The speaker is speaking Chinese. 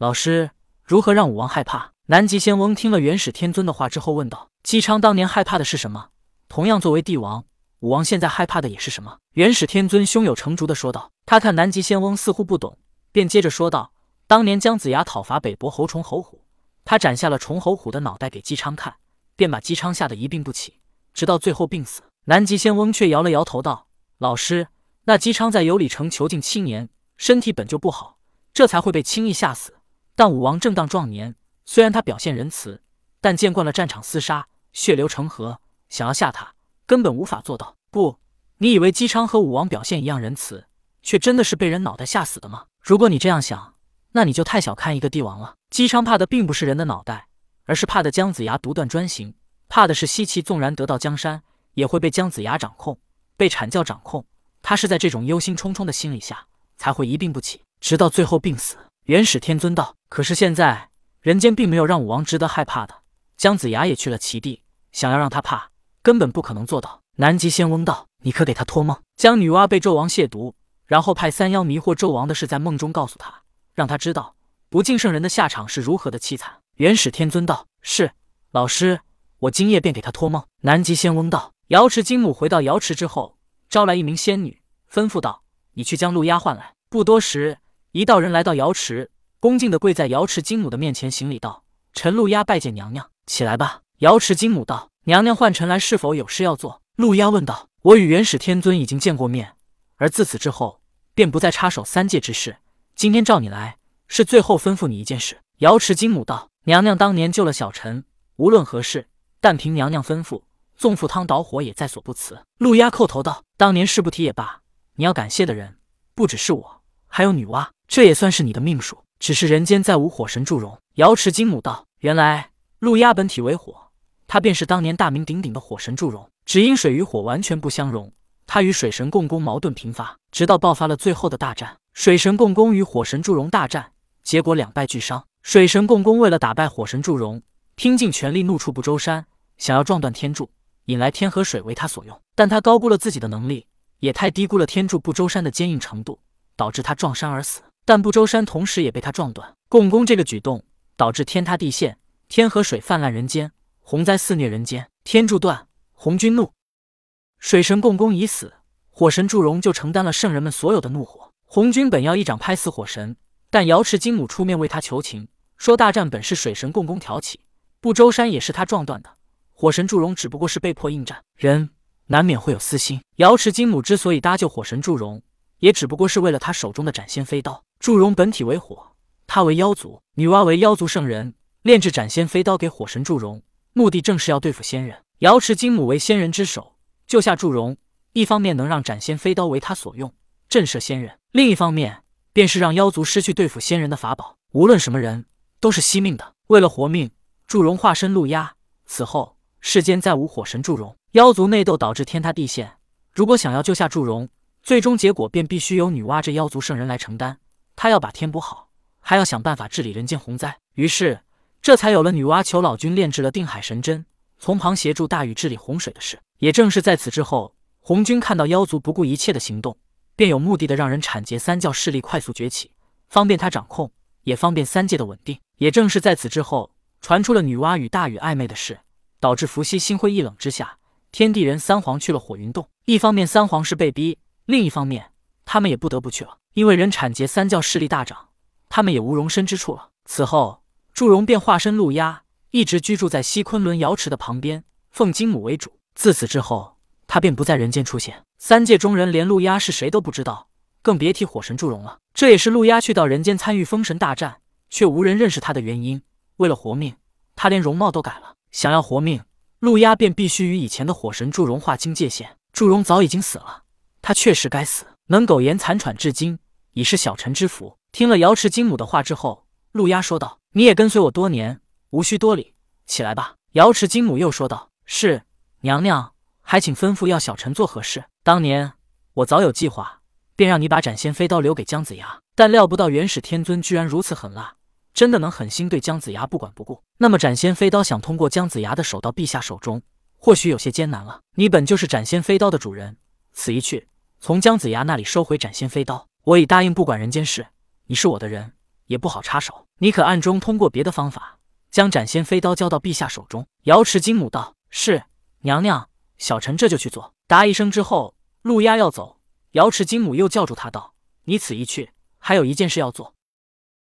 老师，如何让武王害怕？南极仙翁听了元始天尊的话之后问道：“姬昌当年害怕的是什么？同样作为帝王，武王现在害怕的也是什么？”元始天尊胸有成竹的说道。他看南极仙翁似乎不懂，便接着说道：“当年姜子牙讨伐北伯侯崇侯虎，他斩下了崇侯虎的脑袋给姬昌看，便把姬昌吓得一病不起，直到最后病死。”南极仙翁却摇了摇头道：“老师，那姬昌在有里城囚禁七年，身体本就不好，这才会被轻易吓死。但武王正当壮年。”虽然他表现仁慈，但见惯了战场厮杀，血流成河，想要吓他，根本无法做到。不，你以为姬昌和武王表现一样仁慈，却真的是被人脑袋吓死的吗？如果你这样想，那你就太小看一个帝王了。姬昌怕的并不是人的脑袋，而是怕的姜子牙独断专行，怕的是西岐纵然得到江山，也会被姜子牙掌控，被阐教掌控。他是在这种忧心忡忡的心理下，才会一病不起，直到最后病死。元始天尊道：“可是现在。”人间并没有让武王值得害怕的，姜子牙也去了齐地，想要让他怕，根本不可能做到。南极仙翁道：“你可给他托梦，将女娲被纣王亵渎，然后派三妖迷惑纣王的事在梦中告诉他，让他知道不敬圣人的下场是如何的凄惨。”元始天尊道：“是，老师，我今夜便给他托梦。”南极仙翁道：“瑶池金母回到瑶池之后，招来一名仙女，吩咐道：‘你去将陆压唤来。’不多时，一道人来到瑶池。”恭敬的跪在瑶池金母的面前行礼道：“臣陆压拜见娘娘，起来吧。”瑶池金母道：“娘娘唤臣来是否有事要做？”陆压问道：“我与元始天尊已经见过面，而自此之后便不再插手三界之事。今天召你来，是最后吩咐你一件事。”瑶池金母道：“娘娘当年救了小臣，无论何事，但凭娘娘吩咐，纵赴汤蹈火也在所不辞。”陆压叩头道：“当年事不提也罢，你要感谢的人不只是我，还有女娲，这也算是你的命数。”只是人间再无火神祝融。瑶池金母道：“原来陆压本体为火，他便是当年大名鼎鼎的火神祝融。只因水与火完全不相容，他与水神共工矛盾频发，直到爆发了最后的大战。水神共工与火神祝融大战，结果两败俱伤。水神共工为了打败火神祝融，拼尽全力怒触不周山，想要撞断天柱，引来天河水为他所用。但他高估了自己的能力，也太低估了天柱不周山的坚硬程度，导致他撞山而死。”但不周山同时也被他撞断，共工这个举动导致天塌地陷，天河水泛滥人间，洪灾肆虐人间，天柱断，红军怒，水神共工已死，火神祝融就承担了圣人们所有的怒火。红军本要一掌拍死火神，但瑶池金母出面为他求情，说大战本是水神共工挑起，不周山也是他撞断的，火神祝融只不过是被迫应战。人难免会有私心，瑶池金母之所以搭救火神祝融，也只不过是为了他手中的斩仙飞刀。祝融本体为火，他为妖族，女娲为妖族圣人，炼制斩仙飞刀给火神祝融，目的正是要对付仙人。瑶池金母为仙人之首，救下祝融，一方面能让斩仙飞刀为他所用，震慑仙人；另一方面便是让妖族失去对付仙人的法宝。无论什么人，都是惜命的。为了活命，祝融化身陆压。此后世间再无火神祝融。妖族内斗导致天塌地陷，如果想要救下祝融，最终结果便必须由女娲这妖族圣人来承担。他要把天补好，还要想办法治理人间洪灾，于是这才有了女娲求老君炼制了定海神针，从旁协助大禹治理洪水的事。也正是在此之后，红军看到妖族不顾一切的行动，便有目的的让人铲截三教势力快速崛起，方便他掌控，也方便三界的稳定。也正是在此之后，传出了女娲与大禹暧昧的事，导致伏羲心灰意冷之下，天地人三皇去了火云洞。一方面三皇是被逼，另一方面他们也不得不去了。因为人产劫三教势力大涨，他们也无容身之处了。此后，祝融便化身陆压，一直居住在西昆仑瑶池的旁边，奉金母为主。自此之后，他便不在人间出现。三界中人连陆压是谁都不知道，更别提火神祝融了。这也是陆压去到人间参与封神大战，却无人认识他的原因。为了活命，他连容貌都改了。想要活命，陆压便必须与以前的火神祝融划清界限。祝融早已经死了，他确实该死。能苟延残喘至今，已是小臣之福。听了瑶池金母的话之后，陆压说道：“你也跟随我多年，无需多礼，起来吧。”瑶池金母又说道：“是娘娘，还请吩咐要小臣做何事？当年我早有计划，便让你把斩仙飞刀留给姜子牙，但料不到元始天尊居然如此狠辣，真的能狠心对姜子牙不管不顾。那么斩仙飞刀想通过姜子牙的手到陛下手中，或许有些艰难了。你本就是斩仙飞刀的主人，此一去。”从姜子牙那里收回斩仙飞刀，我已答应不管人间事。你是我的人，也不好插手。你可暗中通过别的方法，将斩仙飞刀交到陛下手中。”瑶池金母道：“是，娘娘，小臣这就去做。”答一声之后，陆压要走，瑶池金母又叫住他道：“你此一去，还有一件事要做。”